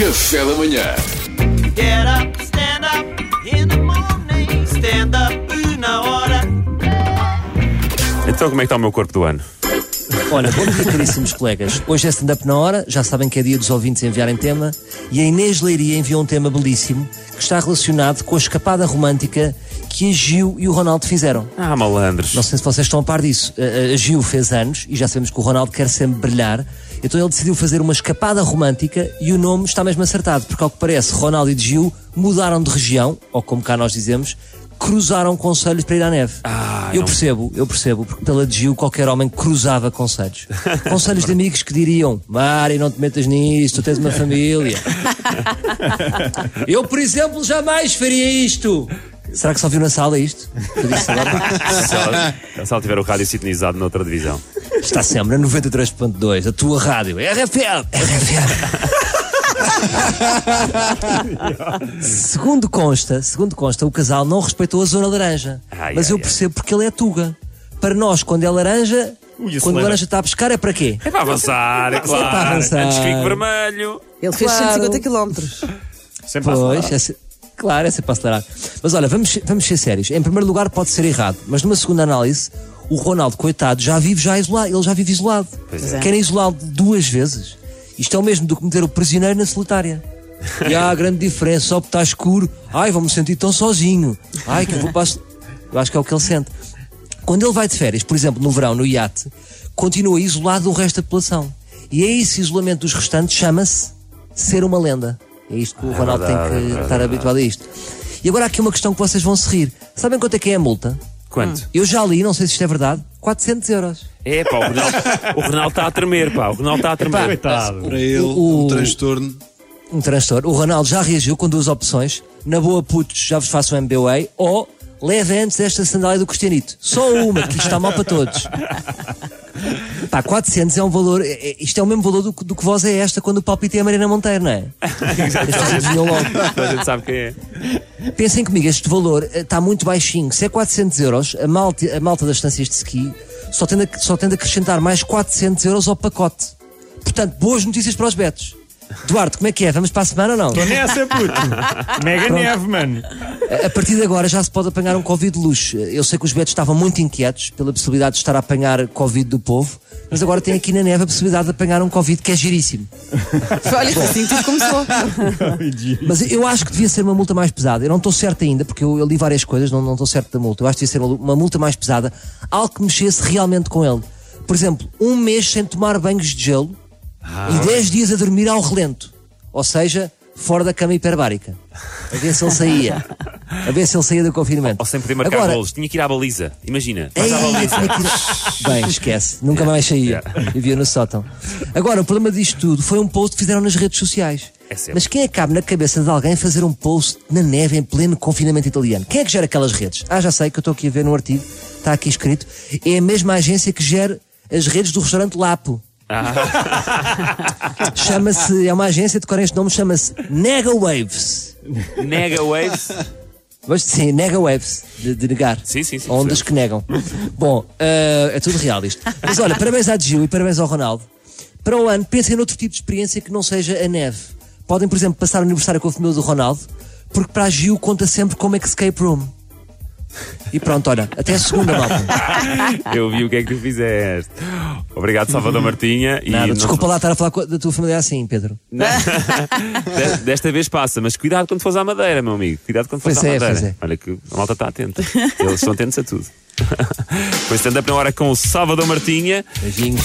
Café da manhã. Get up, stand up in the morning. Stand up na hora. Então, como é que está o meu corpo do ano? Olha, bom dia, caríssimos colegas. Hoje é stand-up na hora, já sabem que é dia dos ouvintes enviarem tema, e a Inês Leiria enviou um tema belíssimo que está relacionado com a escapada romântica que a Gil e o Ronaldo fizeram. Ah, malandros. Não sei se vocês estão a par disso. A, a Gil fez anos e já sabemos que o Ronaldo quer sempre brilhar. Então ele decidiu fazer uma escapada romântica e o nome está mesmo acertado, porque ao que parece, Ronaldo e Gil mudaram de região, ou como cá nós dizemos, cruzaram conselhos para ir à neve. Ah, eu não- percebo, eu percebo, porque pela de Gil qualquer homem cruzava conselhos. conselhos de amigos que diriam: Mari, não te metas nisto, tu tens uma família. eu, por exemplo, jamais faria isto. Será que só viu na sala isto? Eu disse agora. Se ela, se ela tiver o rádio sintonizado noutra divisão. Está sempre na 93.2, a tua rádio. RFL! RFL! Segundo consta, segundo consta, o casal não respeitou a zona laranja. Ai, mas ai, eu ai. percebo porque ele é tuga. Para nós, quando é laranja, Ui, quando a laranja está a pescar, é para quê? É para avançar, é claro. para avançar. Antes fique vermelho. Ele fez Claro. 150 km. Pois, é se- claro, é sempre para acelerar. Mas olha, vamos, vamos ser sérios. Em primeiro lugar, pode ser errado, mas numa segunda análise, o Ronaldo, coitado, já vive já isolado. Ele já vive isolado. Pois é. Querem isolá-lo duas vezes. Isto é o mesmo do que meter o prisioneiro na solitária. E há a grande diferença, só porque está escuro. Ai, vou-me sentir tão sozinho. Ai, que eu vou sol- Eu acho que é o que ele sente. Quando ele vai de férias, por exemplo, no verão, no iate, continua isolado do resto da população. E é esse isolamento dos restantes chama-se ser uma lenda. É isto que o Ronaldo verdade, tem é que verdade, estar é habituado a isto. E agora há aqui uma questão que vocês vão se rir. Sabem quanto é que é a multa? Quanto? Eu já li, não sei se isto é verdade, 400 euros. É, pá, o Ronaldo, o Ronaldo está a tremer, pá. O Ronaldo está a tremer. Coitado. Para ele, O- um transtorno. Um transtorno. O Ronaldo já reagiu com duas opções. Na boa, putos, já vos faço um MBA. Ou leve antes esta sandália do Cristianito. Só uma, que isto está mal para todos. Pá, 400 é um valor. é- é- isto é o mesmo valor do, que- do que voz é esta quando o palpite é a Mariana Monteiro, não é? Vinham logo. A gente sabe quem é. Pensem comigo, este valor eh, está muito baixinho. Se é 400 euros, a malta, a malta das estâncias de ski só tem, de, só tem de acrescentar mais 400 euros ao pacote. Portanto, boas notícias para os betos. Duarte, como é que é? Vamos para a semana ou não? Tô nessa, puto. Mega neve, mano. A- partir de agora já se pode apanhar um Covid de luxo. Eu sei que os betos estavam muito inquietos pela possibilidade de estar a apanhar Covid do povo, mas agora tem aqui na neve a possibilidade de apanhar um Covid que é giríssimo. Olha, assim tudo começou. Mas eu acho que devia ser uma multa mais pesada. Eu não estou certo ainda, porque eu, eu li várias coisas, não não estou certo da multa. Eu acho que devia ser uma, uma multa mais pesada, algo que mexesse realmente com ele. Por exemplo, um mês sem tomar banhos de gelo e 10 dias a dormir ao relento. Ou seja, fora da cama hiperbárica. A ver se ele saía. A ver se ele saía do confinamento. Ou sem poder marcar Agora, golos. Tinha que ir à baliza. Imagina. Ei, à baliza. ir- Bem, esquece, nunca mais saía. Vivia no sótão. Agora, o problema disto tudo foi um post que fizeram nas redes sociais. É. Mas quem é que cabe na cabeça de alguém fazer um post na neve em pleno confinamento italiano? Quem é que gera aquelas redes? Ah, já sei que eu estou aqui a ver no artigo, está aqui escrito. É a mesma agência que gera as redes do restaurante Lapo. Chama-se, é uma agência de cor este nome, chama-se Nega Waves. Nega Waves. Mas, sim, nega waves, de, de negar. Sim, sim, sim, Ondas que negam. Bom, eh, é tudo real isto. Mas olha, parabéns à Gil e parabéns ao Ronaldo. Para o ano, pensem noutro tipo de experiência que não seja a neve. Podem, por exemplo, passar o aniversário com a família do Ronaldo, porque para a Gil conta sempre como escape room. E pronto, olha, até a segunda, malta. Eu vi o que é que tu fizeste. Obrigado, Salvador Martinha. E Nada, não- desculpa lá estar a falar da tua família assim, Pedro. De- Desta vez passa, mas cuidado quando fores à Madeira, meu amigo. Cuidado quando fores à é, Madeira. é. Olha que a malta está atenta. Eles estão atentos a tudo. Foi stand-up na hora com o Salvador Martinha. Beijinhos.